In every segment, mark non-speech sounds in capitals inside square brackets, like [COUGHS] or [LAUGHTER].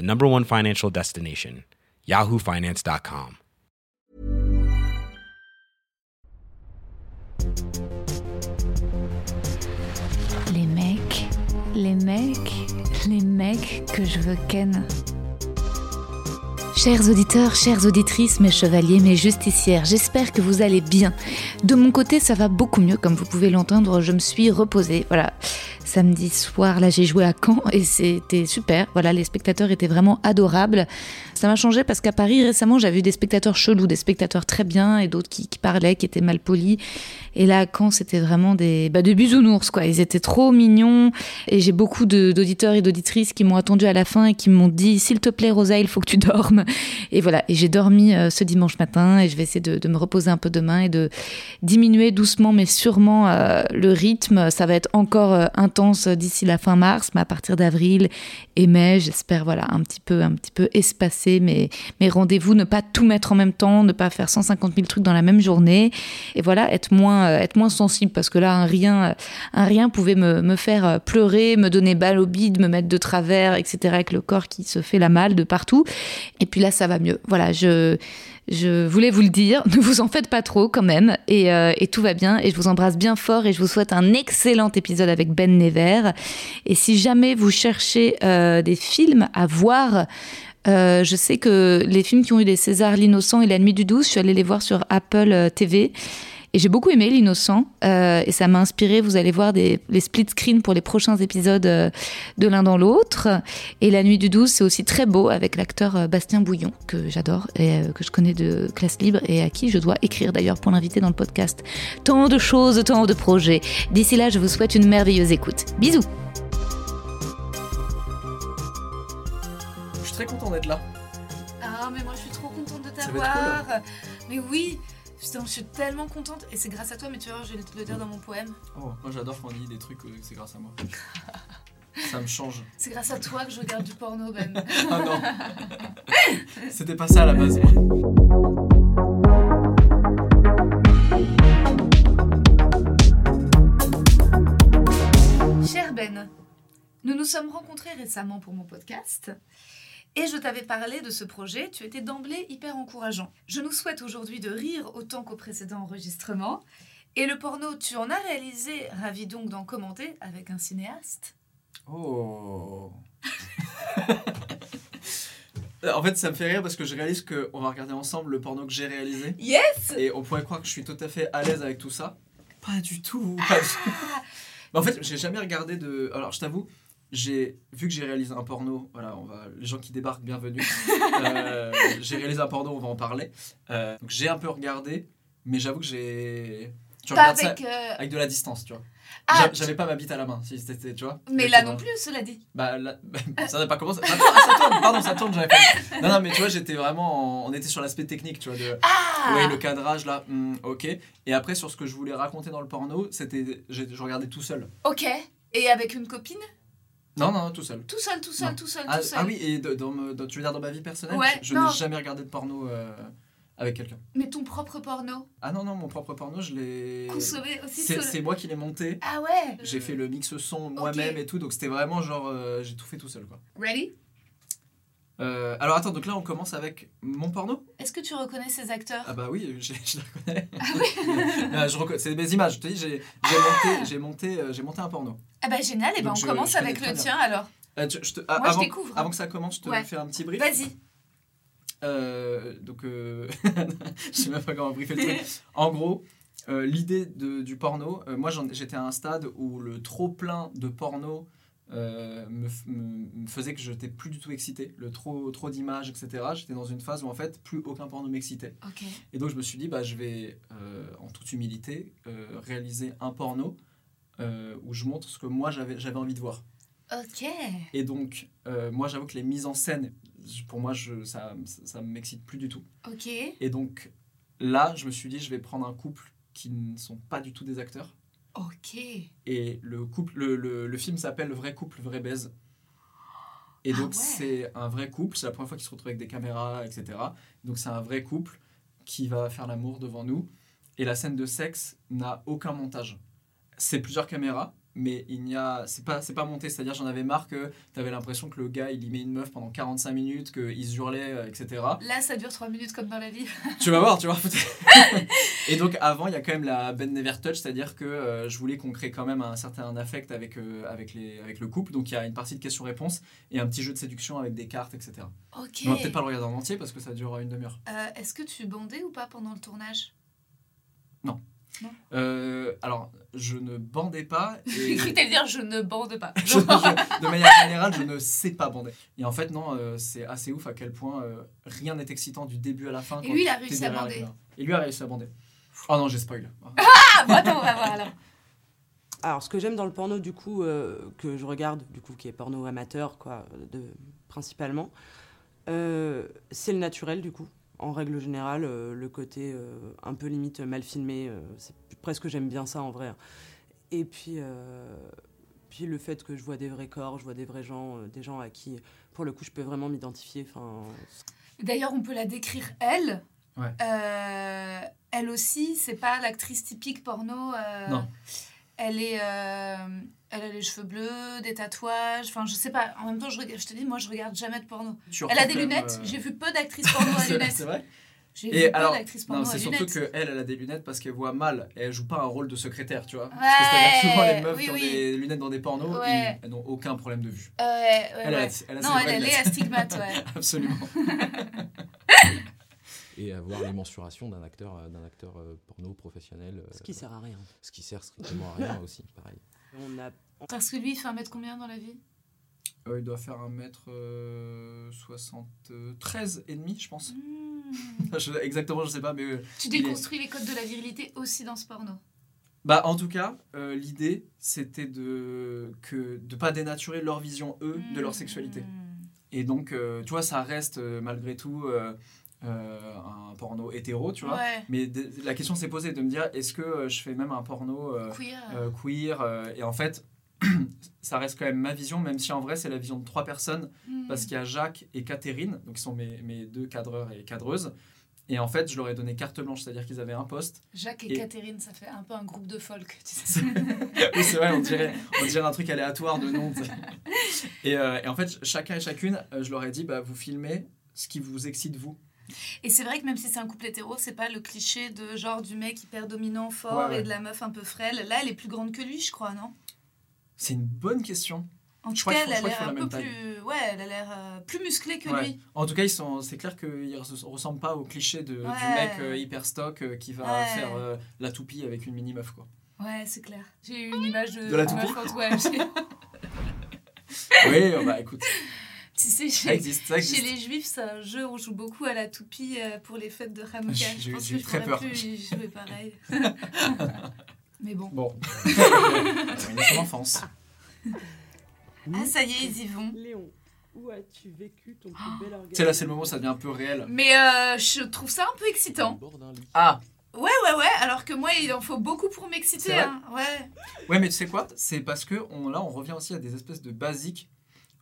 the number one financial destination, yahoofinance.com. Les mecs, les mecs, les mecs que je veux ken. Chers auditeurs, chères auditrices, mes chevaliers, mes justicières, j'espère que vous allez bien. De mon côté, ça va beaucoup mieux, comme vous pouvez l'entendre, je me suis reposée. Voilà, samedi soir, là j'ai joué à Caen et c'était super. Voilà, les spectateurs étaient vraiment adorables. Ça m'a changé parce qu'à Paris récemment, j'avais vu des spectateurs chelous, des spectateurs très bien et d'autres qui, parlaient, qui étaient mal polis. Et là, à Caen, c'était vraiment des, bah, des bisounours, quoi. Ils étaient trop mignons. Et j'ai beaucoup d'auditeurs et d'auditrices qui m'ont attendu à la fin et qui m'ont dit, s'il te plaît, Rosa, il faut que tu dormes. Et voilà. Et j'ai dormi euh, ce dimanche matin et je vais essayer de, me reposer un peu demain et de diminuer doucement mais sûrement euh, le rythme. Ça va être encore euh, intense d'ici la fin mars, mais à partir d'avril et mai, j'espère, voilà, un petit peu, un petit peu mes, rendez-vous, ne pas tout mettre en même temps, ne pas faire 150 000 trucs dans la même journée. Et voilà, être moins, euh, sensible parce que là, un rien, euh, rien pouvait me, faire euh, pleurer, me donner balle au bide, me mettre de travers, etc. avec le corps qui se fait la malle de partout. Et puis là, ça va mieux. Voilà, je, voulais vous le dire. [LAUGHS] Ne vous en faites pas trop quand même. Et, tout va bien. Et je vous embrasse bien fort et je vous souhaite un excellent épisode avec Ben Never. Et si jamais vous cherchez des films à voir, euh, je sais que les films qui ont eu des Césars, L'Innocent et La Nuit du 12, je suis allée les voir sur Apple euh, TV. Et j'ai beaucoup aimé L'Innocent. euh, et ça m'a inspiré, vous allez voir, des, les split screens pour les prochains épisodes de l'un dans l'autre. Et La Nuit du 12, c'est aussi très beau avec l'acteur Bastien Bouillon, que j'adore et que je connais de classe libre et à qui je dois écrire d'ailleurs pour l'inviter dans le podcast. Tant de choses, tant de projets. D'ici là, je vous souhaite une merveilleuse écoute. Bisous très content d'être là. Ah, mais moi je suis trop contente de t'avoir. Mais oui, putain, je suis tellement contente. Et c'est grâce à toi, mais tu voir, je vais te le dire dans mon poème. Oh, moi j'adore quand on dit des trucs, euh, c'est grâce à moi. Ça me change. [LAUGHS] C'est grâce à toi que je regarde du porno, Ben. [LAUGHS] Ah non C'était pas ça à la base. Cher Ben, nous nous sommes rencontrés récemment pour mon podcast. Et je t'avais parlé de ce projet, tu étais d'emblée hyper encourageant. Je nous souhaite aujourd'hui de rire autant qu'au précédent enregistrement. Et le porno, tu en as réalisé, ravi donc d'en commenter avec un cinéaste. Oh [LAUGHS] En fait, ça me fait rire parce que je réalise qu'on va regarder ensemble le porno que j'ai réalisé. Yes Et on pourrait croire que je suis tout à fait à l'aise avec tout ça. Pas du tout. pas du tout. Mais en fait, j'ai jamais regardé de. Alors, je t'avoue, j'ai vu que j'ai réalisé un porno. Voilà, on va. Les gens qui débarquent, bienvenue. [LAUGHS] Euh, j'ai réalisé un porno, on va en parler. Euh, donc, j'ai un peu regardé, mais j'avoue que j'ai. Tu Pas regardes ça avec... euh, avec de la distance, tu vois. Ah, J'a- J'avais pas ma bite à la main, si c'était, tu vois. Mais là non plus, cela dit. Bah, là, [LAUGHS] ça n'a pas commencé. Ah, ça tourne, pardon, ça tourne, j'avais pas. Non, non, mais tu vois, j'étais vraiment. en- On était sur l'aspect technique, tu vois. De... Ah Oui, le cadrage là, hmm, ok. Et après, sur ce que je voulais raconter dans le porno, c'était. j'ai- Je regardais tout seul. Ok. Et avec une copine? Non, non, tout seul. Tout seul, tout seul, Non. tout seul, Ah, tout seul. ah oui, et de- dans, tu veux dire dans ma vie personnelle Ouais, Je, n'ai jamais regardé de porno euh, avec quelqu'un. Mais ton propre porno, Ah non, non, mon propre porno, je l'ai. consommé aussi C'est seul. c'est moi qui l'ai monté. Ah ouais J'ai fait le mix son moi-même et tout, donc c'était vraiment genre. euh, j'ai tout fait tout seul quoi. Ready? Euh, alors attends, donc là on commence avec mon porno Est-ce que tu reconnais ces acteurs? Ah bah oui, j'ai- [LAUGHS] je la connais. Ah oui [LAUGHS] je reconna- c'est mes images, je te dis, j'ai j'ai monté, j'ai monté, euh, j'ai monté un porno. Ah bah génial, et ben Donc on je- commence je avec le tien alors. Euh, je te- ah, Moi, je avant, découvre. avant que ça commence, je te Ouais. fais un petit brief. Vas-y. Euh, donc, euh, [LAUGHS] je sais même pas comment briefer le truc. En gros, l'idée de- du porno, moi j'étais à un stade où le trop plein de porno euh, me, f- me- me faisait que je n'étais plus du tout excité. Le trop, trop d'images, etc. J'étais dans une phase où en fait plus aucun porno m'excitait. Et donc je me suis dit, bah, je vais euh, en toute humilité euh, réaliser un porno où je montre ce que moi j'avais envie de voir. Ok. Et donc, moi j'avoue que les mises en scène, pour moi, je, ça ça, ça m'excite plus du tout. Ok. Et donc là, je me suis dit, je vais prendre un couple qui ne sont pas du tout des acteurs. Ok. Et le, couple, le, le, le film s'appelle Le vrai couple, vrai baise. Et Ah donc ouais. c'est un vrai couple, c'est la première fois qu'ils se retrouvent avec des caméras, etc. Donc c'est un vrai couple qui va faire l'amour devant nous. Et la scène de sexe n'a aucun montage. C'est plusieurs caméras, mais il n'y a, c'est pas, c'est pas monté. C'est-à-dire j'en avais marre que tu avais l'impression que le gars il y met une meuf pendant 45 minutes, qu'il se hurlait, euh, etc. Là, ça dure 3 minutes comme dans la vie. [LAUGHS] Tu vas voir, tu vois. [LAUGHS] et donc avant, il y a quand même la Ben Never Touch, c'est-à-dire que euh, je voulais qu'on crée quand même un certain affect avec, euh, avec, les, avec le couple. Donc il y a une partie de questions-réponses et un petit jeu de séduction avec des cartes, etc. Ok. On va peut-être pas le regarder en entier parce que ça dure une demi-heure. Euh, Est-ce que tu bandais ou pas pendant le tournage? Euh, alors, je ne bandais pas. J'ai cru dire je ne bande pas. je- je- de manière générale, je ne sais pas bander. Et en fait, non, euh, c'est assez ouf à quel point euh, rien n'est excitant du début à la fin. Et quand lui, il a réussi à bander. Et lui a réussi à bander. Oh non, j'ai spoil. [LAUGHS] Ah, bon, attends, on va voir alors. Alors, ce que j'aime dans le porno, du coup, euh, que je regarde, du coup, qui est porno amateur, quoi, de, principalement, euh, c'est le naturel, du coup. En règle générale, euh, le côté euh, un peu limite mal filmé, euh, c'est presque j'aime bien ça en vrai. Et puis, euh, puis le fait que je vois des vrais corps, je vois des vrais gens, euh, des gens à qui, pour le coup, je peux vraiment m'identifier. Enfin, D'ailleurs, on peut la décrire elle. Ouais. Euh, elle aussi, c'est pas l'actrice typique porno. euh, Non. Elle est, euh, elle a les cheveux bleus, des tatouages. Enfin, je sais pas. En même temps, je, regarde- je te dis, moi, je regarde jamais de porno. Tu Elle a des lunettes. euh, J'ai vu peu d'actrices porno à [LAUGHS] lunettes. c'est vrai J'ai Et vu peu alors, c'est surtout qu'elle, elle a des lunettes parce qu'elle voit mal. Et elle joue pas un rôle de secrétaire, tu vois. parce que Ouais, c'est-à-dire que souvent, les meufs oui, qui ont oui. des lunettes dans des pornos, Ouais. elles n'ont aucun problème de vue. Euh, ouais, ouais, Elle, a, elle a Non, elle, est astigmate, ouais. [LAUGHS] Absolument. [LAUGHS] et avoir les mensurations d'un acteur, euh, d'un acteur euh, porno professionnel. ce qui sert à rien. ce qui sert strictement à rien aussi, pareil. On a, Parce que lui, il fait un mètre combien dans la vie? Euh, il doit faire 1m73 et demi, je pense. Hmm. [LAUGHS] Je- exactement, je sais pas, mais... euh, Tu est- déconstruis les codes de la virilité aussi dans ce porno? Bah, en tout cas, euh, l'idée, c'était de que de pas dénaturer leur vision, eux, de leur sexualité. Hmm. Et donc, euh, tu vois, ça reste euh, malgré tout euh, un porno hétéro, tu vois. Ouais. Mais de- la question s'est posée de me dire, est-ce que euh, je fais même un porno euh, Queer. euh, queer Et en fait, [CLEARS THROAT] ça reste quand même ma vision, même si en vrai, c'est la vision de trois personnes, Hmm. parce qu'il y a Jacques et Catherine, donc qui sont mes, mes deux cadreurs et cadreuses. Et en fait, je leur ai donné carte blanche, c'est-à-dire qu'ils avaient un poste. Jacques et, Et- Catherine, ça fait un peu un groupe de folk, tu sais. [LAUGHS] oui, c'est vrai, on dirait, on dirait un truc aléatoire de nom. Et, euh, et en fait, chacun et chacune, je leur ai dit, bah, vous filmez ce qui vous excite, vous. Et c'est vrai que même si c'est un couple hétéro, c'est pas le cliché de genre du mec hyper dominant, fort Ouais, ouais. et de la meuf un peu frêle. Là, elle est plus grande que lui, je crois, non? C'est une bonne question. En tout cas, elle a l'air un peu plus. Ouais, elle a l'air euh, plus musclée que Ouais. lui. En tout cas, ils sont, c'est clair qu'ils ne ressemblent pas au cliché de, du mec euh, hyper stock euh, qui va Ouais. faire la toupie avec une mini meuf. Quoi. Ouais, c'est clair. J'ai eu une image de. De la toupie [LAUGHS] [LAUGHS] oui, euh, bah écoute, Tu sais, ça chez, existe. Ça existe. chez les juifs, c'est un jeu où on joue beaucoup à la toupie euh, pour les fêtes de Hanouka. J'ai- Je pense que je très peur. plus y jouer [LAUGHS] pareil. [LAUGHS] Mais bon. Bon. C'est [LAUGHS] une enfance. Ah, ça y est, ils y vont. Léon, où as-tu vécu ton plus bel orgasme Tu sais, là, c'est le moment où ça devient un peu réel. Mais euh, je trouve ça un peu excitant. Ah, Ouais, ouais, ouais. Alors que moi, il en faut beaucoup pour C'est m'exciter. Hein. Ouais. ouais, mais tu sais quoi? C'est parce que on, là, on revient aussi à des espèces de basiques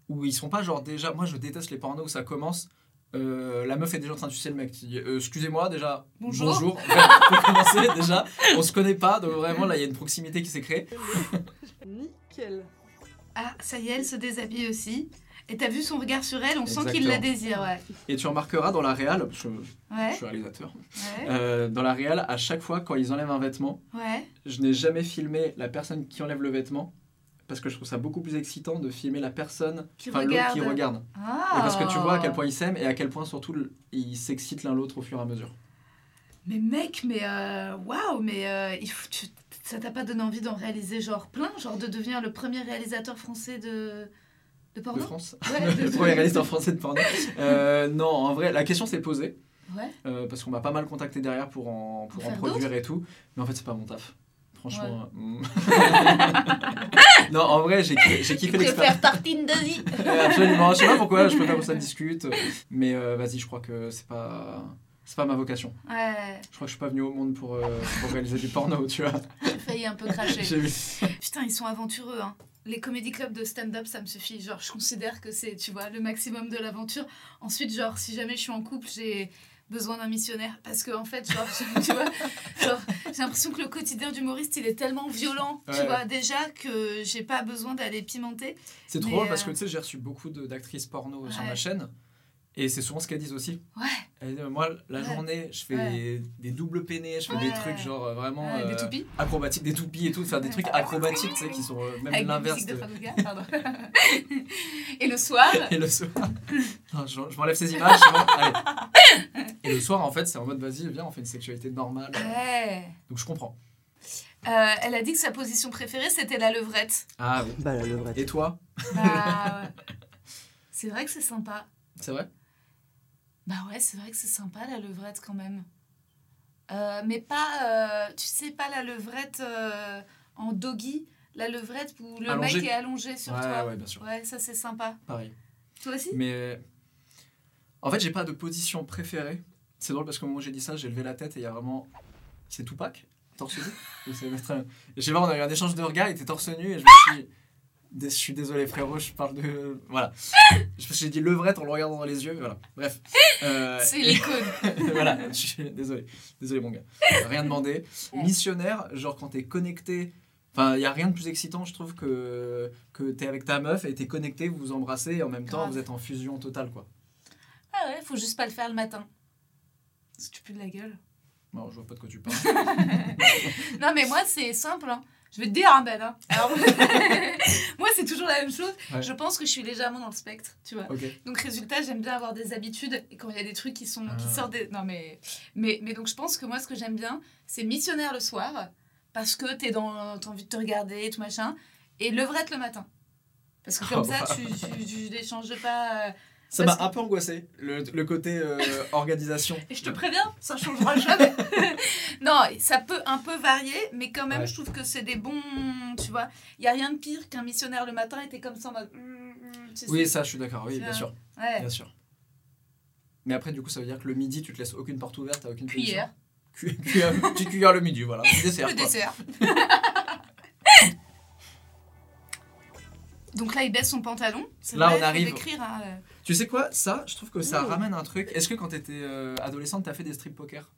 où ils sont pas genre déjà. Moi, je déteste les pornos où ça commence. euh, la meuf est déjà en train de sucer le mec. Tu dis, euh, excusez-moi, déjà. Bonjour. Bonjour. [LAUGHS] Ouais, pour commencer, déjà. On se connaît pas, donc vraiment, là, il y a une proximité qui s'est créée. [LAUGHS] Nickel. Ah, ça y est, elle se déshabille aussi. Et t'as vu son regard sur elle, on sent qu'il la désire, ouais. Et tu remarqueras dans la réal, je, Ouais, je suis réalisateur, ouais, euh, dans la réal, à chaque fois, quand ils enlèvent un vêtement, ouais. je n'ai jamais filmé la personne qui enlève le vêtement parce que je trouve ça beaucoup plus excitant de filmer la personne, Qui regarde. Ah. Et parce que tu vois à quel point ils s'aiment et à quel point surtout ils s'excitent l'un l'autre au fur et à mesure. Mais mec, mais euh, waouh, mais euh, il faut- tu- ça t'a pas donné envie d'en réaliser genre plein, genre de devenir le premier réalisateur français de de De porno France. Ouais, de- [LAUGHS] le premier réalisateur français de porno. Euh, non, en vrai, la question s'est posée. Ouais. euh, parce qu'on m'a pas mal contacté derrière pour en, pour en produire et tout. Mais en fait, c'est pas mon taf. Franchement. Ouais. [LAUGHS] [LAUGHS] non, en vrai, j'ai kiffé, l'expérience. préfères tartine de vie [LAUGHS] Absolument. Je sais pas pourquoi, je préfère que ça discute. Mais euh, vas-y, je crois que c'est pas. C'est pas ma vocation. Ouais, Je crois que je suis pas venu au monde pour, euh, pour réaliser du porno, tu vois. j'ai failli un peu cracher. [LAUGHS] Putain, ils sont aventureux, hein. Les comédie clubs de stand-up, ça me suffit. Genre, je considère que c'est, tu vois, le maximum de l'aventure. Ensuite, genre, si jamais je suis en couple, j'ai besoin d'un missionnaire. Parce que, en fait, genre, tu vois, [LAUGHS] j'ai l'impression que le quotidien d'humoriste, il est tellement violent, tu Ouais. vois, déjà, que j'ai pas besoin d'aller pimenter. C'est trop drôle parce euh, que tu sais, j'ai reçu beaucoup d'actrices porno sur ma chaîne. Et c'est souvent ce qu'elles disent aussi. Ouais. Elles disent, moi, la Ouais. journée, je fais Ouais. des, des doubles peinés, je fais Ouais. des trucs genre euh, vraiment Ouais, des euh, toupies. acrobatiques, des toupies et tout, faire des trucs acrobatiques, tu sais, qui sont euh, même l'inverse. de de- Fabouga, [LAUGHS] pardon. [LAUGHS] Et le soir, Et le soir. [LAUGHS] Non, je je m'enlève ces images. Allez. Et le soir, en fait, c'est en mode vas-y, viens, on fait une sexualité normale. ouais. Donc je comprends. Euh, elle a dit que sa position préférée, c'était la levrette. Ah oui. Bah, la levrette. Et toi? Bah, ouais. C'est vrai que c'est sympa. C'est vrai? Bah ouais, c'est vrai que c'est sympa la levrette quand même. Euh, mais pas, euh, tu sais, pas la levrette euh, en doggy, la levrette où le Allongé. mec est allongé sur Ouais, toi. ouais, bien sûr. Ouais, ça c'est sympa. Pareil. Toi aussi? Mais en fait, j'ai pas de position préférée. C'est drôle parce qu'au moment où j'ai dit ça, j'ai levé la tête et il y a vraiment. C'est Tupac Torse nu? [LAUGHS] Sais pas, on a eu un échange de regards, il était torse nu et je me suis. Je suis désolé, frérot, je parle de. Voilà. Je- J'ai dit levrette en le regardant dans les yeux, voilà. Bref. Euh, C'est l'icône. [LAUGHS] voilà, je suis désolé. Désolé, mon gars. Rien demandé. Missionnaire, genre quand t'es connecté. Enfin, il n'y a rien de plus excitant, je trouve, que, que t'es avec ta meuf et t'es connecté, vous vous embrassez et en même temps, vous êtes en fusion totale, quoi. Ah ouais, faut juste pas le faire le matin. Parce que tu pues de la gueule. Non, je vois pas de quoi tu parles. [LAUGHS] Non, mais moi, c'est simple. hein. Je vais te dire, hein, Ben. hein. Alors, [LAUGHS] moi, c'est toujours la même chose. Ouais. Je pense que je suis légèrement dans le spectre, tu vois. Donc, résultat, j'aime bien avoir des habitudes. Et quand il y a des trucs qui, sont, qui Ah. sortent des. Non, mais, mais, mais donc, je pense que moi, ce que j'aime bien, c'est missionnaire le soir. Parce que t'es dans, t'as envie de te regarder et tout machin. Et levrette le matin. Parce que comme [LAUGHS] Oh, ça, bah. tu, tu, tu l'échanges pas. Ça m'a un peu angoissé, le, le côté euh, organisation. Et je te préviens, ça changera jamais. [LAUGHS] non, ça peut un peu varier, mais quand même, Ouais. je trouve que c'est des bons. Tu vois, il y a rien de pire qu'un missionnaire le matin était comme ça en mode. hum, tu sais. Oui, ça, je suis d'accord, oui, bien sûr. Ouais. Bien sûr. Mais après, du coup, ça veut dire que le midi, tu te laisses aucune porte ouverte, t'as aucune Cuillère. position. Cu- cuillère. Petite cuillère le midi, voilà. Petit [LAUGHS] dessert, Le quoi. dessert. [LAUGHS] Donc là, il baisse son pantalon. Là, vrai, on arrive. hein, euh. Tu sais quoi? Ça, je trouve que ça ramène un truc. Est-ce que quand t'étais euh, adolescente, t'as fait des strip poker?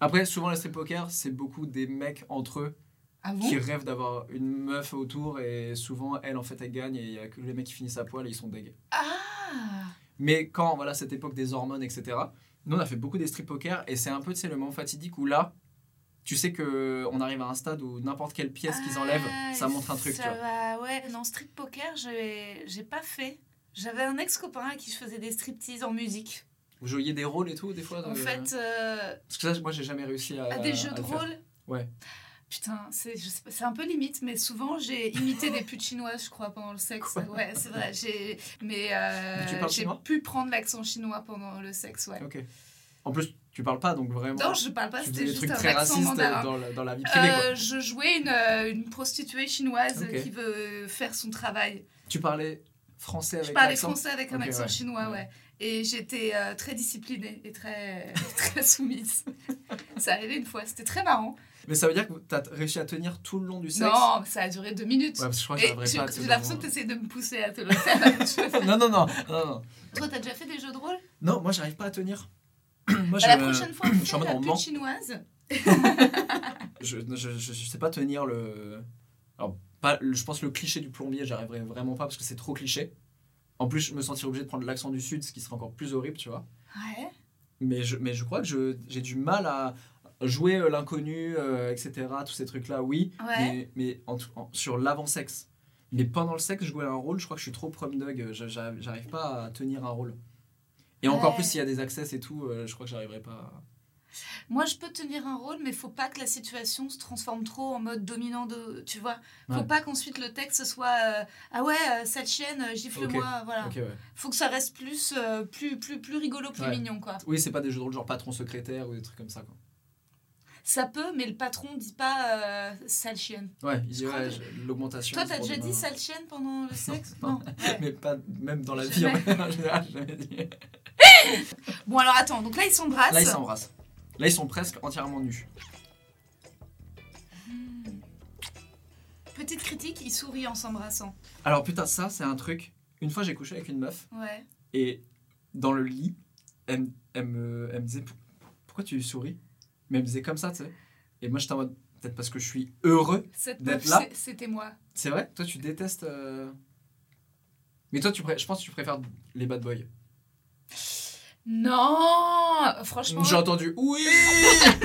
Après, souvent, les strip poker, c'est beaucoup des mecs entre eux Ah bon? qui rêvent d'avoir une meuf autour et souvent, elle, en fait, elle gagne et il y a que les mecs qui finissent à poil et ils sont deg. Ah Mais quand, voilà, cette époque des hormones, etc., nous, on a fait beaucoup des strip poker et c'est un peu, tu sais, le moment fatidique où là, tu sais que on arrive à un stade où n'importe quelle pièce qu'ils enlèvent, Ah, ça montre un truc, ça tu vois. va, ouais. Non, street poker, j'ai pas fait. J'avais un ex-copain à qui je faisais des striptease en musique. Vous jouiez des rôles et tout, des fois En fait, euh, Parce que ça, moi, j'ai jamais réussi à. à des jeux à de rôle. Ouais. Putain, c'est un peu limite, mais souvent j'ai imité des [LAUGHS] putes chinoises, je crois, pendant le sexe. Quoi ouais, c'est vrai. Mais euh, Mais parles j'ai pu prendre l'accent chinois pendant le sexe, ouais. Ok. En plus, tu parles pas, donc vraiment. Non, je parle pas, tu c'était juste trucs un très accent racistes mandarin. dans la, dans la vie privée, quoi. Euh, je jouais une, euh, une prostituée chinoise qui veut faire son travail. Tu parlais français avec Je parlais français avec un Ok, accent ouais. chinois, Ouais. ouais. Et j'étais euh, très disciplinée et très, [LAUGHS] très soumise. Ça arrivait une fois, c'était très marrant. Mais ça veut dire que t'as réussi à tenir tout le long du sexe? Non, ça a duré deux minutes. Ouais, parce que je crois que Et tu- pas j'ai l'impression que tu essaies de me pousser à te le [LAUGHS] faire. non, non, non, non, non. Toi, t'as déjà fait des jeux de rôle? Non, moi, j'arrive pas à tenir. Moi, Bah, La je- prochaine fois, je suis en mode la on chinoise. [LAUGHS] Je, je, je, sais pas tenir le. Alors, pas, je pense le cliché du plombier, j'arriverai vraiment pas parce que c'est trop cliché. En plus, je me sentirais obligé de prendre l'accent du sud, ce qui serait encore plus horrible, tu vois. Ouais. Mais je, mais je crois que j'ai du mal à. jouer euh, l'inconnu, euh, etc., tous ces trucs-là, oui. Ouais. Mais, mais en en- sur l'avant-sexe. Mais pendant le sexe, jouer un rôle, je crois que je suis trop prom dog. j'arrive pas à tenir un rôle. Et encore Ouais. plus s'il y a des access et tout, euh, je crois que j'arriverai pas. à- Moi, je peux tenir un rôle, mais faut pas que la situation se transforme trop en mode dominant de. Tu vois Faut Ouais. pas qu'ensuite le texte soit euh, Ah ouais, euh, cette chienne, euh, gifle-moi. Voilà. Ok, ouais. Faut que ça reste plus, plus, plus, plus rigolo, plus mignon, quoi. Oui, c'est pas des jeux de rôle genre patron secrétaire ou des trucs comme ça. Quoi. Ça peut, mais le patron dit pas euh, sale chienne. Ouais, il dit ouais, que- l'augmentation. Toi, t'as déjà dit sale chienne pendant le [LAUGHS] sexe? Non. Non. Ouais. Mais pas même dans la vie en général, [LAUGHS] jamais dit. [COUGHS] Bon, alors attends, donc là, ils s'embrassent. Là, ils s'embrassent. Là, ils sont presque entièrement nus. Petite critique, ils sourient en s'embrassant. Alors putain, ça, c'est un truc. Une fois, j'ai couché avec une meuf Ouais. et dans le lit, elle, elle me, elle me disait Pour- Pourquoi tu souris? Mais elle me disait comme ça, tu sais. Et moi, j'étais en mode Peut-être parce que je suis heureux. D'être là c'était moi. C'est vrai? Toi, tu détestes. euh, Mais toi, tu je pense que tu préfères les bad boys. Non Franchement, J'ai entendu Oui [LAUGHS]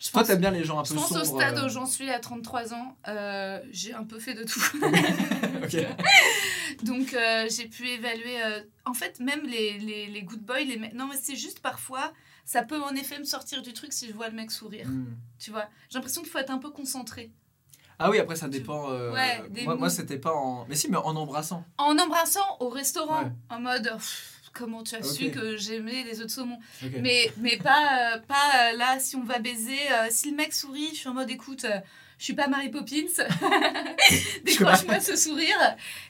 je Toi, pense, t'aimes bien les gens un peu je pense sombres. au stade euh, où j'en suis à 33 ans, euh, j'ai un peu fait de tout. [LAUGHS] Ok. [LAUGHS] Donc euh, j'ai pu évaluer. euh, en fait, même les, les, les good boys, les mecs. Non, mais c'est juste parfois, ça peut en effet me sortir du truc si je vois le mec sourire. Hmm. Tu vois J'ai l'impression qu'il faut être un peu concentré. Ah oui, après, ça dépend. euh, Ouais, moi, c'était pas en. Mais si, mais en embrassant. En embrassant au restaurant, Ouais. en mode. Pff, Comment tu as su que j'aimais les œufs de saumon. Mais, mais pas, euh, pas euh, là, si on va baiser. euh, si le mec sourit, je suis en mode écoute, je suis pas Mary Poppins. [LAUGHS] Décroche-moi ce sourire.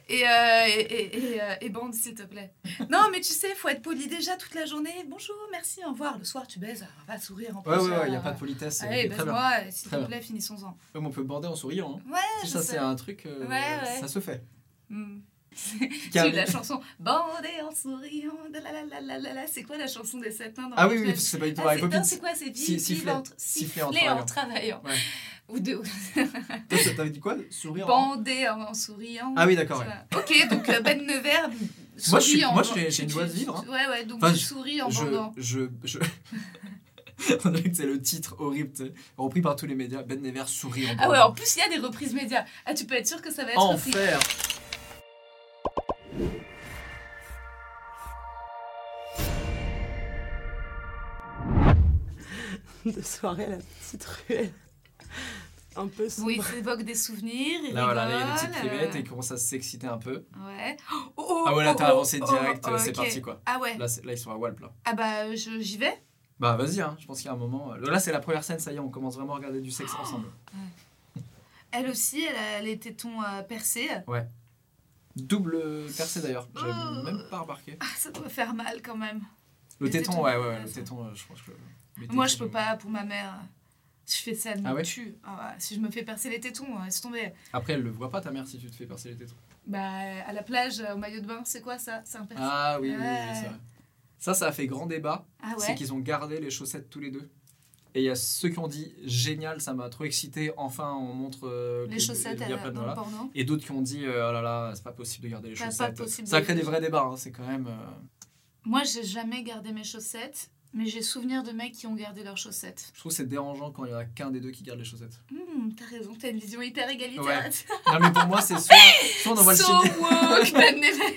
Et, et, et, et, et bande, s'il te plaît. Non, mais tu sais, faut être poli déjà toute la journée. Bonjour, merci, au revoir. Le soir, tu baises, va sourire en plus. Ouais, ouais, ouais, il euh, n'y a pas de politesse. c'est Allez, très bien. baise-moi, s'il te plaît, finissons-en. Ouais, on peut bander en souriant. hein. Ouais, Si je ça, c'est un truc. Ouais, ouais. Ça se fait. Hmm. C'est la chanson Bandé en souriant. C'est quoi la chanson des sept nains dans Ah oui, oui, c'est pas du tout Ah, non, c'est quoi C'est siffler. en, Siffler en travaillant. Ouais. Ou de [LAUGHS] Toi, T'avais dit quoi? Sourire bandé en, en souriant. Ah oui, d'accord, Tu vois. Ok, donc Ben Nevers [LAUGHS] Moi, je suis- en moi, j'ai- une joie de vivre, hein. Ouais, ouais, donc Enfin, je- souris en je, bandant. je, je... [LAUGHS] On dirait que c'est le titre horrible, repris par tous les médias. Ben Nevers sourit en Ah ouais, bandant. en plus, il y a des reprises médias. Ah, tu peux être sûr que ça va être repris. [LAUGHS] de soirée à la petite ruelle. Un peu sombre. Oui, ça évoque des souvenirs. il Là, voilà, là, il y a petites crevettes euh, et il commence à s'exciter un peu. Ouais. Oh, oh, Ah ouais, là, oh, t'as oh, avancé oh, direct, oh, c'est parti, quoi. Ah ouais. Là, là, ils sont à Walp, là. Ah bah, je- j'y vais. Bah, vas-y, hein, je pense qu'il y a un moment... euh, Là, c'est la première scène, ça y est, on commence vraiment à regarder du sexe ensemble. Elle aussi, elle a les tétons euh, percés. Double percé, d'ailleurs. J'avais Oh. même pas remarqué. Ah, ça doit faire mal quand même. Le Les téton, tétons, ouais, ouais, ouais, le ça. téton, euh, je pense que... Moi, je peux pas pour ma mère. Si je fais ça, elle me Ah ouais tue. Ah si je me fais percer les tétons, euh, laisse tomber. Après, elle le voit pas, ta mère, si tu te fais percer les tétons. Bah, à la plage, euh, au maillot de bain, c'est quoi ça? C'est un percé. Ah oui, oui, oui, Ouais. oui, c'est vrai. Ça, ça a fait grand débat. Ah C'est qu'ils ont gardé les chaussettes tous les deux. Et il y a ceux qui ont dit génial, ça m'a trop excité, enfin on montre euh, Les chaussettes il y a pas de- dans le voilà. porno. Et d'autres qui ont dit oh là là, c'est pas possible de garder les Pas- pas chaussettes. possible ça crée des vrais débats, hein, c'est quand même. euh, Moi, j'ai jamais gardé mes chaussettes, mais j'ai souvenir de mecs qui ont gardé leurs chaussettes. Je trouve que c'est dérangeant quand il y en a qu'un des deux qui garde les chaussettes. Hum, t'as raison, t'as une vision hyper égalitaire. Ouais. Non mais pour moi c'est soit, soit on envoie so le woke, Ben Never.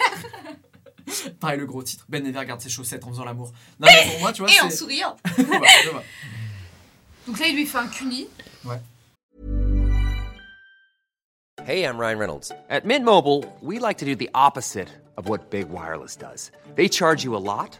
[LAUGHS] Pareil le gros titre. Ben Never garde ses chaussettes en faisant l'amour. Non mais pour moi tu vois Et en souriant. [LAUGHS] Donc là, il lui fait un cuni. Hey, I'm Ryan Reynolds. At Mint Mobile, we like to do the opposite of what Big Wireless does. They charge you a lot,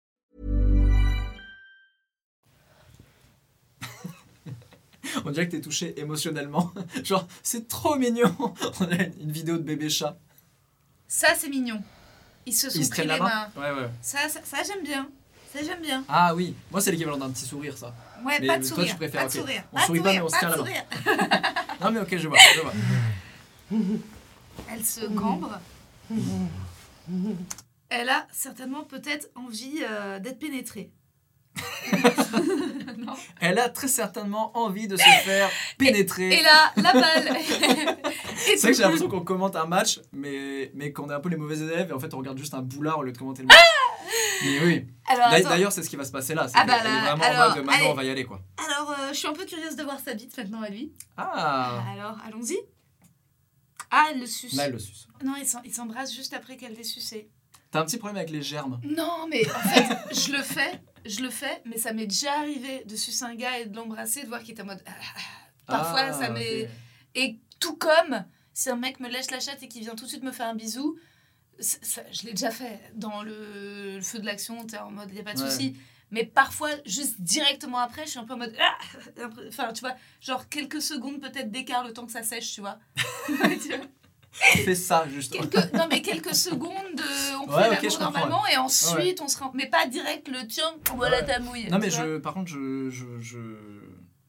[LAUGHS] On dirait que t'es touché émotionnellement. [LAUGHS] Genre c'est trop mignon. [LAUGHS] On a une vidéo de bébé chat. Ça, c'est mignon. Ils se sont Ils se pris les la main. mains. Ouais ouais. Ça, ça, ça, j'aime bien. Ça, j'aime bien. Ah oui, moi c'est l'équivalent d'un petit sourire ça. Ouais, Mais pas de toi, sourire. tu préfères, pas de sourire. On pas sourit pas, mais on se tient la main. Non mais ok je vois, je vois. elle se cambre. Elle a certainement peut-être envie euh, d'être pénétrée. [LAUGHS] Elle a très certainement envie de se faire pénétrer. Et là, la balle. [LAUGHS] C'est vrai que j'ai l'impression qu'on commente un match, mais, mais qu'on est un peu les mauvais élèves et en fait on regarde juste un boulard au lieu de commenter le match. mais oui. D'ailleurs, c'est ce qui va se passer là. C'est Ah bah est vraiment alors, en mode maintenant on va y aller quoi. Alors, euh, je suis un peu curieuse de voir sa bite maintenant à lui. Ah Alors, allons-y. Ah, elle le suce. Là, elle le suce. Non, il s'embrasse juste après qu'elle l'ait sucé. T'as un petit problème avec les germes. Non, mais en fait, je le fais, je le fais, mais ça m'est déjà arrivé de sucer un gars et de l'embrasser, de voir qu'il était en mode. ah, ah, ah. Parfois, Ah, ça m'est. Et tout comme si un mec me lèche la chatte et qu'il vient tout de suite me faire un bisou, ça- ça- je l'ai déjà fait dans le, le feu de l'action, t'es en mode, il n'y a pas de Ouais. souci. Mais parfois, juste directement après, je suis un peu en mode. ah Enfin, tu vois, genre quelques secondes peut-être d'écart le temps que ça sèche, tu vois? [LAUGHS] Fais ça juste. Quelques- non, mais quelques secondes, de, on Ouais, fait ok, l'amour normalement et ensuite on se rend. Mais pas direct le tiens, voilà Ouais. ta mouille. Non mais je, par contre, je, je, je,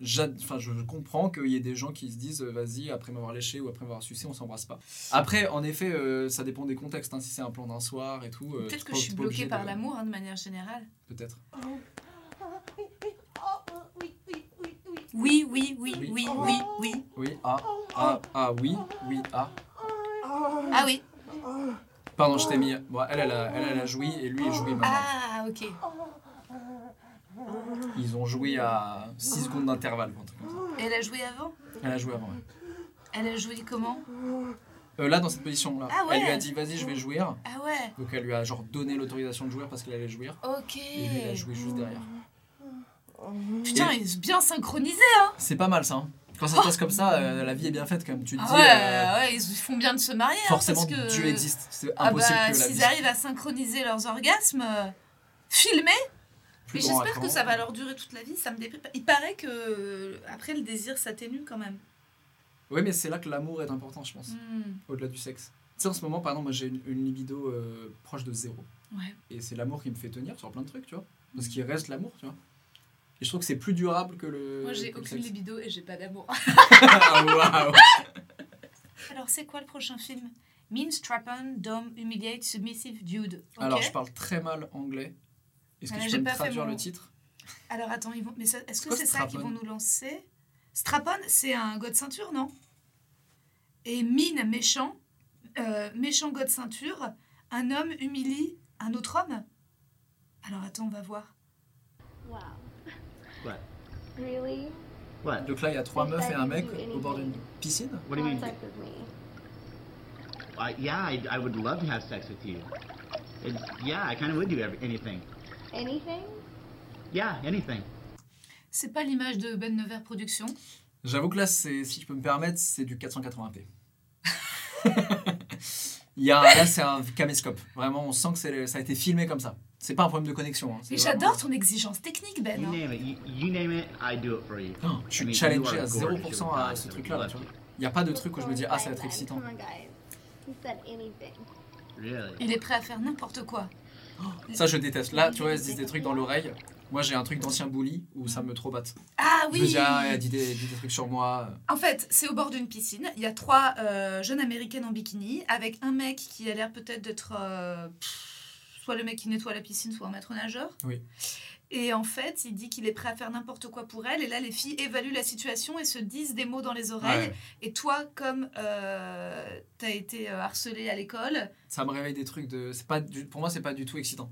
j'ad- enfin, je comprends qu'il y ait des gens qui se disent, euh, vas-y, après m'avoir léché ou après m'avoir sucé, on s'embrasse pas. Après, en effet, euh, ça dépend des contextes. hein. Si c'est un plan d'un soir et tout. euh, Peut-être que je suis bloquée par de- l'amour hein, de manière générale. Peut-être. Oui, oui, oui, Oui. oui, oui, oui. Oui. Ah. Ah. Ah. Oui. Oui. Ah. Ah oui. Pardon, je t'ai mis. Bon, elle, elle a, elle, elle a joui et lui, il jouit maintenant. Ah, ok. Ils ont joui à 6 secondes d'intervalle. Elle a joué avant Elle a joué avant. ouais. Elle a joué comment Euh, là, dans cette position-là, Ah ouais. elle lui a dit, vas-y, je vais jouir. Ah ouais, Donc elle lui a genre donné l'autorisation de jouir parce qu'elle allait jouir. ok. Et lui, il a joué juste derrière. Putain, Et- ils sont bien synchronisés, hein C'est pas mal ça. hein. Quand ça se passe comme ça, euh, la vie est bien faite quand même. Tu Ah dis, ouais, euh, ouais, ils font bien de se marier. hein, forcément parce que... Dieu existe. C'est Ah impossible bah, que la vie s'ils arrivent à synchroniser leurs orgasmes, euh, filmés, grand j'espère que ça va leur durer toute la vie, ça me déprime. Il paraît que euh, après le désir s'atténue quand même. Oui, mais c'est là que l'amour est important, je pense, Hmm, au-delà du sexe. Tu sais, en ce moment, par exemple, moi j'ai une, une libido euh, proche de zéro. Ouais. Et c'est l'amour qui me fait tenir sur plein de trucs, tu vois. Parce qu'il reste l'amour, tu vois. Et je trouve que c'est plus durable que le. Moi j'ai aucune sexe. libido et j'ai pas d'amour. [LAUGHS] [LAUGHS] ah, waouh Alors c'est quoi le prochain film? Mean, Strap-on, Dom, Humiliate, Submissive, Dude. Ok. Alors, je parle très mal anglais. Est-ce que Ah, tu peux me traduire mon- le titre? Alors attends, ils vont... mais est-ce que c'est ça qu'ils Strap-on vont nous lancer? Strap-on, c'est un god ceinture, non? Et Mean, méchant, euh, méchant god ceinture, un homme humilie un autre homme? Alors attends, on va voir. Wow. Really? What? Donc là, il y a trois meufs et un mec au bord d'une piscine? What do you mean? Uh, yeah, I, I would love to have sex with you. It's, yeah, I kind of would do every, anything. Anything? Yeah, anything. C'est pas l'image de Ben Nevers Productions? J'avoue que là, c'est, si je peux me permettre, c'est du 480p. [LAUGHS] Il y a, là, c'est un caméscope. Vraiment, on sent que ça a été filmé comme ça. C'est pas un problème de connexion. hein. Mais j'adore ton exigence technique, Ben. Hein. name it. You, you name it, I do it for you. Oh, je suis challengé à gorgeous, 0% you're à ce truc-là. Il n'y a pas de truc où je me dis, ah, ça va être excitant. Il est prêt à faire n'importe quoi. Ça, je déteste. Là, tu vois, elles se disent des trucs dans l'oreille. Moi, j'ai un truc d'ancien bully où ça me trop batte. Ah Je me oui dis, ah, elle dit des, dit des trucs sur moi. En fait, c'est au bord d'une piscine. Il y a trois euh, jeunes américaines en bikini avec un mec qui a l'air peut-être d'être euh, pff, soit le mec qui nettoie la piscine, soit un maître nageur. Oui. Et en fait, il dit qu'il est prêt à faire n'importe quoi pour elle. Et là, les filles évaluent la situation et se disent des mots dans les oreilles. Ouais. Et toi, comme euh, t'as été euh, harcelé à l'école, Ça me réveille des trucs de. C'est pas du... Pour moi, c'est pas du tout excitant.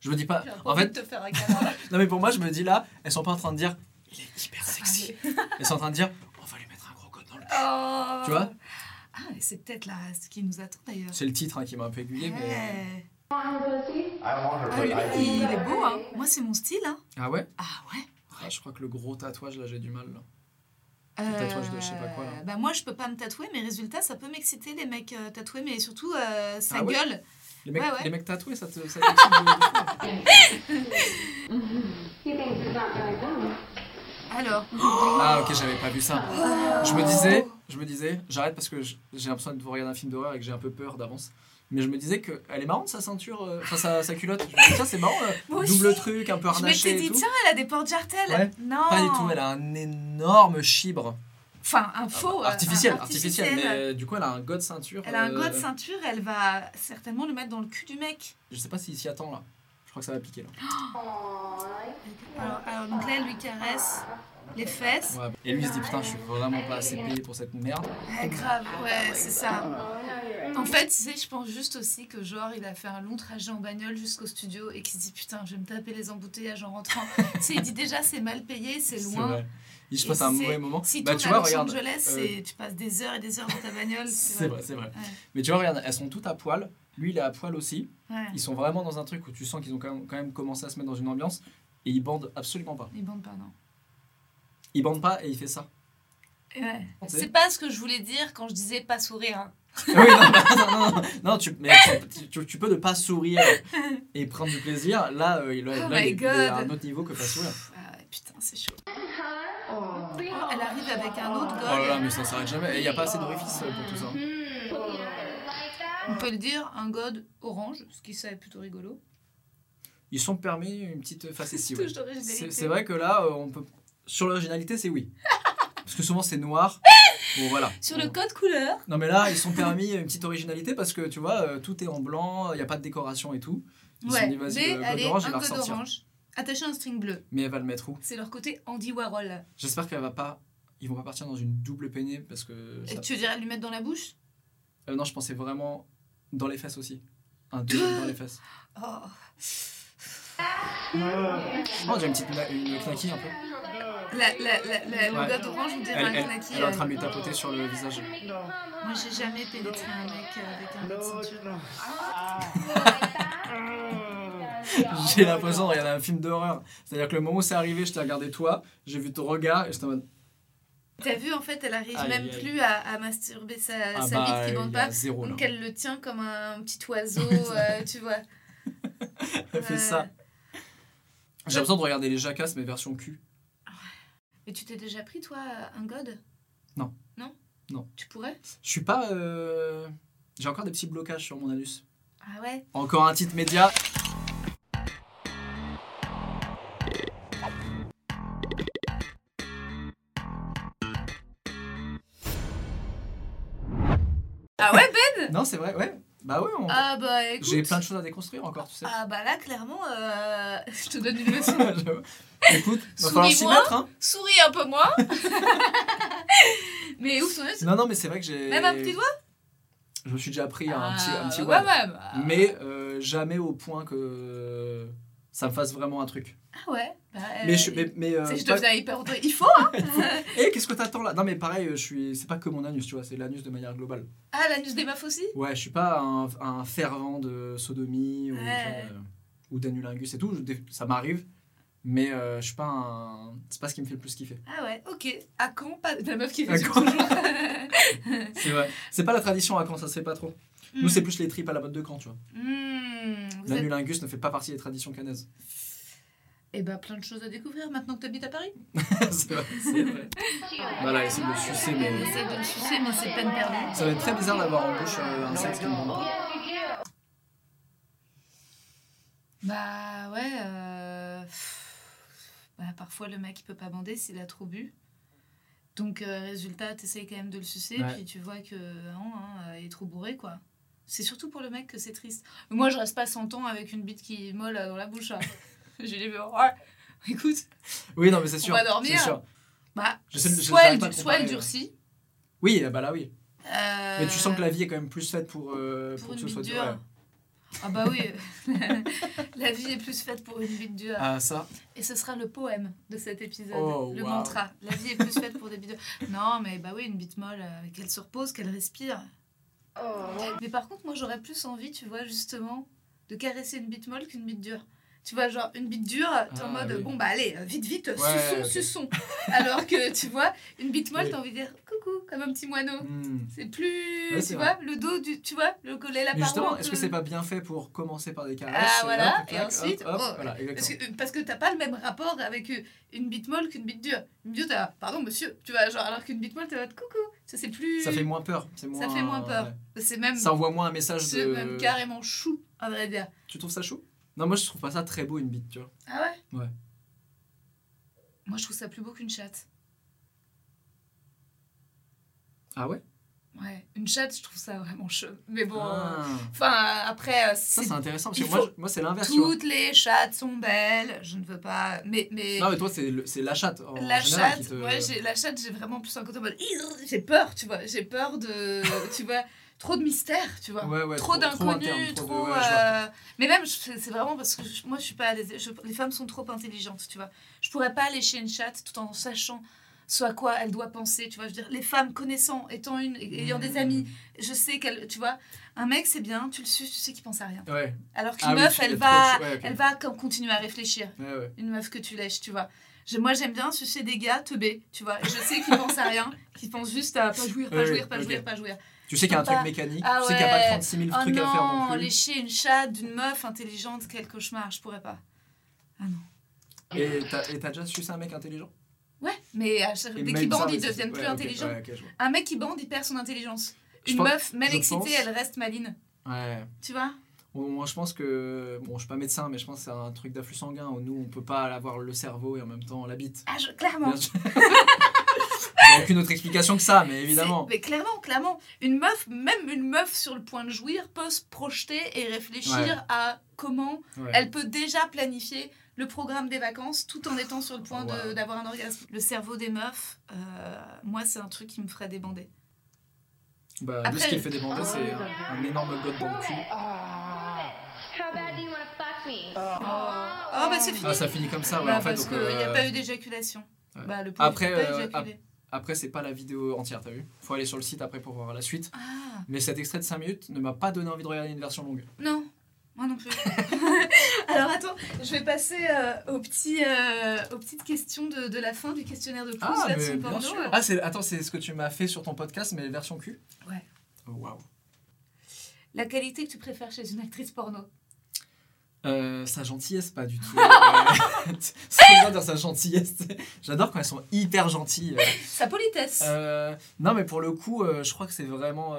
Je me dis pas. En fait, te faire un câlin. [LAUGHS] non, mais pour moi, je me dis là, elles sont pas en train de dire, il est hyper sexy. [LAUGHS] Elles sont en train de dire, on va lui mettre un gros code dans le cul. Oh. Tu vois? Ah, c'est peut-être là ce qui nous attend d'ailleurs. C'est le titre hein, qui m'a un peu aiguillé, mais. Ah, il est beau, hein. Moi, c'est mon style, hein. Ah ouais? Ah ouais. Ah, Je crois que le gros tatouage, là, j'ai du mal. Là. Le tatouage de je sais pas quoi, là. Euh, Bah moi je peux pas me tatouer, mais résultat ça peut m'exciter les mecs euh, tatoués, mais surtout euh, sa Ah ouais? gueule. Les mecs, Ouais, ouais. Les mecs tatoués, ça te. Ça t'excite de- de fou [LAUGHS] He thinks it's not gonna come. Alors, Ah ok, j'avais pas vu ça. Je me disais, je me disais, j'arrête parce que je- j'ai l'impression de vous regarder un film d'horreur et que j'ai un peu peur d'avance. Mais je me disais que elle est marrante sa ceinture, euh, enfin sa, sa culotte. Je me disais tiens c'est marrant, euh, double truc, un peu je m'étais harnaché dit tiens elle a des portes jartelles. Ouais. Non. Pas du tout, elle a un énorme chibre Enfin, un faux. euh, artificiel, un- artificiel, mais du coup, elle a un god ceinture. Elle a un god ceinture, elle va certainement le mettre dans le cul du mec. Je sais pas s'il s'y attend là. Je crois que ça va piquer là. Alors, alors, donc là, elle lui caresse les fesses. Ouais. Et lui il se dit putain, je suis vraiment pas assez payé pour cette merde. Ouais, grave, ouais, c'est ça. En fait, tu sais, je pense juste aussi que genre, il a fait un long trajet en bagnole jusqu'au studio et qu'il se dit putain, je vais me taper les embouteillages en rentrant. [LAUGHS] tu sais, il dit déjà, c'est mal payé, c'est loin. Il se passe un mauvais moment. Si bah tu vois, à Los regarde. Angeles, euh, tu passes des heures et des heures dans ta bagnole. C'est vrai, c'est vrai. Ouais. Mais tu vois, regarde, elles sont toutes à poil. Lui, il est à poil aussi. Ouais. Ils sont vraiment dans un truc où tu sens qu'ils ont quand même, quand même commencé à se mettre dans une ambiance. Et ils bandent absolument pas. Ils bandent pas, non. Il bande pas et il fait ça. Ouais. C'est pas ce que je voulais dire quand je disais pas sourire. hein. oui, non, [LAUGHS] non, non, tu, mais tu, tu- tu peux ne pas sourire [LAUGHS] et prendre du plaisir. Là, euh, il, là, Oh là, il, est à un autre niveau que pas sourire. Ah putain, c'est chaud. Oh, elle arrive avec un autre Oh là là, mais ça s'arrête jamais. Et il n'y a pas assez d'orifices euh, pour tout ça. On peut le dire, un god orange, ce qui serait plutôt rigolo. Ils sont permis une petite facétie. [LAUGHS] ouais. C'est vrai que là, euh, on peut. Sur l'originalité, c'est oui. [LAUGHS] Parce que souvent, c'est noir. Bon, voilà. Sur le code couleur, Non, mais là, ils sont permis une petite originalité parce que tu vois, euh, tout est en blanc, il n'y a pas de décoration et tout. Ils se sont ouais, dit, code allez, orange, un va code orange, attaché à un string bleu. Mais elle va le mettre où? C'est leur côté Andy Warhol. J'espère qu'elle va pas. Ils vont pas partir dans une double peinée parce que. Et tu dirais lui mettre dans la bouche? Euh, non, je pensais vraiment dans les fesses aussi. Un deuxième dans les fesses. [GASPS] Oh. Oh, j'ai une petite une knacky un peu. La, la, la, la- Ouais. Le orange, on dirait Elle, un elle- knacky. elle est en train euh. de lui tapoter sur le visage. Moi, j'ai jamais pénétré un mec euh, avec un god ceinture. J'ai l'impression de regarder un film d'horreur. C'est-à-dire que le moment où c'est arrivé, je t'ai regardé toi, j'ai vu ton regard et j'étais en mode. T'as vu, en fait, elle arrive Aïe, même aïe. plus à, à masturber sa, Ah sa bah, bite qui bande pas. zéro. Donc elle le tient comme un petit oiseau, [LAUGHS] euh, tu vois. Elle fait ça. J'ai l'impression de regarder les jacasses, mais version cul. Et tu t'es déjà pris, toi, un god? Non. Non? Non. Tu pourrais? Je suis pas. euh, J'ai encore des petits blocages sur mon anus. Ah ouais? Encore un titre média. Ah ouais, Ben? Non, c'est vrai, ouais. Bah ouais, on- Ah bah j'ai plein de choses à déconstruire encore, tu sais. Ah bah là, clairement, euh, [LAUGHS] je te donne une leçon. [LAUGHS] Écoute, va falloir s'y mettre, hein. Souris un peu moins. [LAUGHS] Mais où son Non, non, mais c'est vrai que j'ai. Même un petit doigt? Je me suis déjà pris un Ah, petit, un petit ouais, web. ouais, bah. Mais euh, jamais au point que ça me fasse vraiment un truc. Ah ouais bah, Mais euh, je, mais, mais, euh, je pas- hyper. Il faut, hein [LAUGHS] Eh, qu'est-ce que t'attends là? Non, mais pareil, je suis. C'est pas que mon anus, tu vois, c'est l'anus de manière globale. Ah, l'anus des meufs aussi? Ouais, je suis pas un, un fervent de sodomie ou, Ouais. euh, ou d'anulingus et tout. Ça m'arrive, mais euh, je suis pas un. C'est pas ce qui me fait le plus kiffer. Ah ouais, ok. À quand pas La meuf qui toujours. [LAUGHS] C'est vrai. C'est pas la tradition à quand ça se fait pas trop. Nous, c'est plus les tripes à la mode de camp, tu vois. Hmm, êtes... L'anulingus ne fait pas partie des traditions canaises. Eh ben, plein de choses à découvrir maintenant que t'habites à Paris. [LAUGHS] c'est vrai, c'est vrai. Voilà, essaye de le sucer, mais. Essaye de le sucer, mais c'est peine perdue. Ça va être très bizarre d'avoir en bouche euh, un sexe qui ne pas. Bah ouais, euh... bah, parfois le mec il peut pas bander s'il a trop bu. Donc euh, résultat, t'essayes quand même de le sucer, Ouais. puis tu vois que non, hein, il est trop bourré quoi. C'est surtout pour le mec que c'est triste. Moi je reste pas 100 ans avec une bite qui est molle euh, dans la bouche. hein. [LAUGHS] L'ai vu, ouais. Écoute, Oui, non, mais c'est sûr. on va dormir. sûr. Bah, Je sais- je- soit, elle, soit durcit. Oui, bah là, oui. euh, Mais tu sens que la vie est quand même plus faite pour, euh, pour pour une que ce soit dur. Ah bah oui, [LAUGHS] la vie est plus faite pour une bite dure. Ah, ça. Et ce sera le poème de cet épisode, Oh, le wow. mantra. La vie est plus faite pour des bites dures. Non, mais bah oui, une bite molle, euh, qu'elle se repose, qu'elle respire. Mais par contre, moi j'aurais plus envie, tu vois, justement, de caresser une bite molle qu'une bite dure. Tu vois, genre une bite dure, t'es en Ah, mode oui. bon bah allez, euh, vite, vite, Ouais, suçons, ok. suçons. [LAUGHS] Alors que tu vois, une bite molle, Oui. t'as envie de dire coucou, comme un petit moineau. Hmm. C'est plus, Ouais, tu c'est vois, le dos du, tu vois, le collet, la Mais paroi. justement, est-ce que c'est pas bien fait pour commencer par des caresses Ah et voilà, et ensuite, hop, hop, oh, voilà, parce que, parce que t'as pas le même rapport avec euh, une bite molle qu'une bite dure. Une bite dure, t'as, pardon monsieur, tu vois, genre, alors qu'une bite molle, t'es en mode coucou. Ça, c'est plus. Ça fait moins peur. c'est ça fait moins peur. ouais. C'est même, Ça envoie moins un message c'est de. même carrément chou, à vrai dire. Tu trouves ça chou? Non, moi je trouve pas ça très beau une bite, tu vois. Ah ouais? Ouais. Moi, je trouve ça plus beau qu'une chatte. Ah ouais? Ouais, une chatte, je trouve ça vraiment chaud. Mais bon, Ah. enfin, après, euh, Ça, c'est- intéressant parce que moi, moi c'est l'inverse. toutes les chattes sont belles. Je ne veux pas. Mais, mais, Non, mais toi, c'est la chatte. En la général, chatte, qui te- ouais, la chatte, j'ai vraiment plus un côté en mode. J'ai peur, tu vois. J'ai peur de. [LAUGHS] tu vois, trop de mystère, tu vois. Ouais, ouais, trop d'inconnus, trop de- euh, Mais même, c'est vraiment parce que moi, je suis pas. Je- les femmes sont trop intelligentes, tu vois. Je pourrais pas aller chez une chatte tout en sachant ce à quoi elle doit penser, tu vois. Je veux dire, les femmes connaissant, étant une, ayant des Mmh. amis, je sais qu'elle, tu vois, un mec c'est bien, tu le suces, tu sais qu'il pense à rien. Ouais, Alors qu'une Ah meuf, elle va, ouais, ok. elle va continuer à réfléchir. ouais. Une meuf que tu lèches, tu vois. Je- moi j'aime bien sucer des gars teubés, tu vois. Je sais qu'ils pensent à rien, qu'ils pensent juste à pas jouir, pas jouir, pas jouir, pas jouir. Tu sais qu'il y a un Pas- truc mécanique, Ah tu sais qu'il n'y a pas ouais. 36 000 Oh trucs à faire non non, plus. lécher une chatte d'une meuf intelligente, quel cauchemar, je pourrais pas. Ah non. Et t'as déjà sucé un mec intelligent? Ouais, mais à chaque- Et dès qu'ils bandent, ils deviennent plus intelligents. ouais, vois. Un mec qui bande, il perd son intelligence. Une pense- meuf, même excitée, pense- elle reste maline. Ouais. Tu vois? Moi, je pense que. Bon, je suis pas médecin, mais je pense que c'est un truc d'afflux sanguin où nous, on peut pas avoir le cerveau et en même temps la bite. Ah, je- clairement. [LAUGHS] Il n'y a aucune autre explication que ça, mais évidemment. Mais clairement, clairement. Une meuf, même une meuf sur le point de jouir, peut se projeter et réfléchir Ouais. à comment Ouais. elle peut déjà planifier le programme des vacances tout en étant sur le point de- Wow. d'avoir un orgasme. Le cerveau des meufs, euh, moi, c'est un truc qui me ferait débander. Bah, lui, Après- ce qui le fait débander, c'est un, un énorme god dans le cul. Fuck me? Oh, bah c'est fini. Ah, ça finit comme ça, ouais, Bah, en fait. parce qu'il n'y a euh, pas eu d'éjaculation. ouais. Bah, Après, il a pas euh, éjaculé. Après, c'est pas la vidéo entière, t'as vu Faut aller sur le site après pour voir la suite. Ah, Mais cet extrait de 5 minutes ne m'a pas donné envie de regarder une version longue. non. Moi non plus. [LAUGHS] Alors attends, je vais passer euh, aux, petits, euh, aux petites questions de, de la fin du questionnaire de Proust Ah, mais bien sûr. Ah, c'est, attends, c'est ce que tu m'as fait sur ton podcast, mais version cul Ouais. Oh, Waouh. La qualité que tu préfères chez une actrice porno? Euh, sa gentillesse, pas du tout. [LAUGHS] Veut [LAUGHS] pas dire sa gentillesse. J'adore quand elles sont hyper gentilles. Sa politesse. Euh, non, mais pour le coup, euh, je crois que c'est vraiment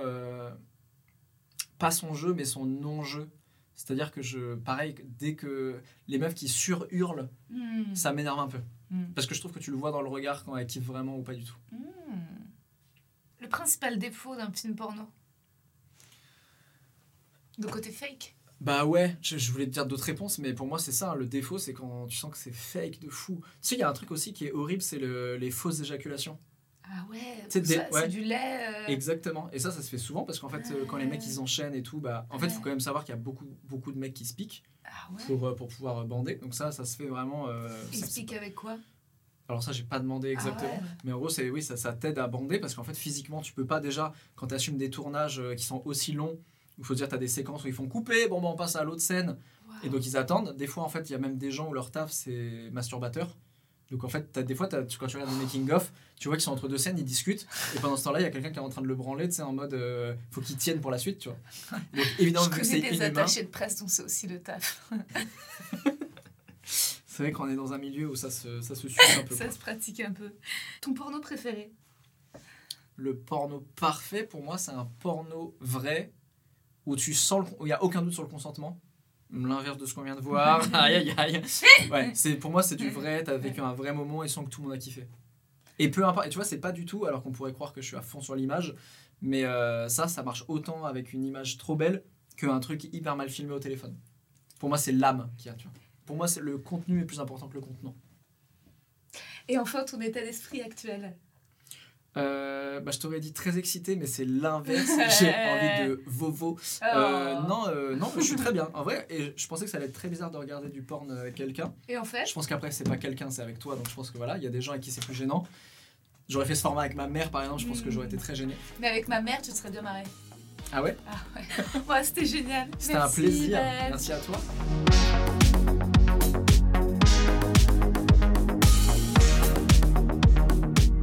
pas son jeu, mais son non-jeu. C'est-à-dire que je, pareil, dès que les meufs qui sur-hurlent, Hmm. ça m'énerve un peu. Hmm. Parce que je trouve que tu le vois dans le regard quand elles kiffent vraiment ou pas du tout. Hmm. Le principal défaut d'un film porno De côté fake Bah ouais, je, je voulais te dire d'autres réponses, mais pour moi c'est ça, hein, le défaut c'est quand tu sens que c'est fake de fou. Tu sais, il y a un truc aussi qui est horrible, c'est le- les fausses éjaculations. Ah ouais, C'est ouais. du lait. euh, Exactement. Et ça, ça se fait souvent parce qu'en fait, euh, quand les mecs ils enchaînent et tout, bah en fait, il faut quand même savoir qu'il y a beaucoup, beaucoup de mecs qui se piquent Ah ouais. pour, euh, pour pouvoir bander. Donc ça, ça se fait vraiment. euh, ça- Explique avec quoi? Alors ça, j'ai pas demandé exactement. Ah ouais. Mais en gros, c'est oui, ça, ça t'aide à bander parce qu'en fait, physiquement, tu peux pas déjà, quand tu assumes des tournages qui sont aussi longs, il faut dire, tu as des séquences où ils font couper, bon, bah, on passe à l'autre scène. Et donc, ils attendent. Des fois, en fait, il y a même des gens où leur taf, c'est masturbateur. Donc, en fait, as, des fois, tu- quand tu regardes des making-of, tu vois qu'ils sont entre deux scènes, ils discutent. Et pendant ce temps-là, il y a quelqu'un qui est en train de le branler, tu sais, en mode, euh, faut qu'il tienne pour la suite, tu vois. [LAUGHS] Donc, évidemment, Je connais c'est des attachés de presse dont c'est aussi le taf. [LAUGHS] c'est vrai qu'on est dans un milieu où ça se, ça se suce un peu. ça quoi. se pratique un peu. Ton porno préféré? Le porno parfait, pour moi, c'est un porno vrai où tu sens, il n'y a aucun doute sur le consentement. L'inverse de ce qu'on vient de voir. [LAUGHS] aïe, aïe, aïe. Ouais, c'est, pour moi, c'est du vrai. T'as vécu un vrai moment et sans que tout le monde a kiffé. Et peu importe. Et tu vois, c'est pas du tout, alors qu'on pourrait croire que je suis à fond sur l'image. Mais euh, ça, ça marche autant avec une image trop belle qu'un truc hyper mal filmé au téléphone. Pour moi, c'est l'âme qu'il y a, tu vois. Pour moi, c'est le contenu est plus important que le contenant. Et enfin, ton état d'esprit actuel Euh, bah, je t'aurais dit très excité, mais c'est l'inverse. [LAUGHS] J'ai envie de vovo. Euh, Oh. non, euh, non, je suis très bien. En vrai, et je pensais que ça allait être très bizarre de regarder du porn avec quelqu'un. Et en fait Je pense qu'après, c'est pas quelqu'un, c'est avec toi. Donc je pense que voilà, il y a des gens avec qui c'est plus gênant. J'aurais fait ce format avec ma mère, par exemple, je pense que j'aurais été très gêné. Mais avec ma mère, tu te serais bien marré. Ah ouais? Ah ouais. [LAUGHS] ouais, c'était génial. C'était un plaisir. Ben. Merci à toi.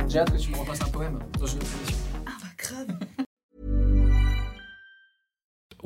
J'ai hâte que tu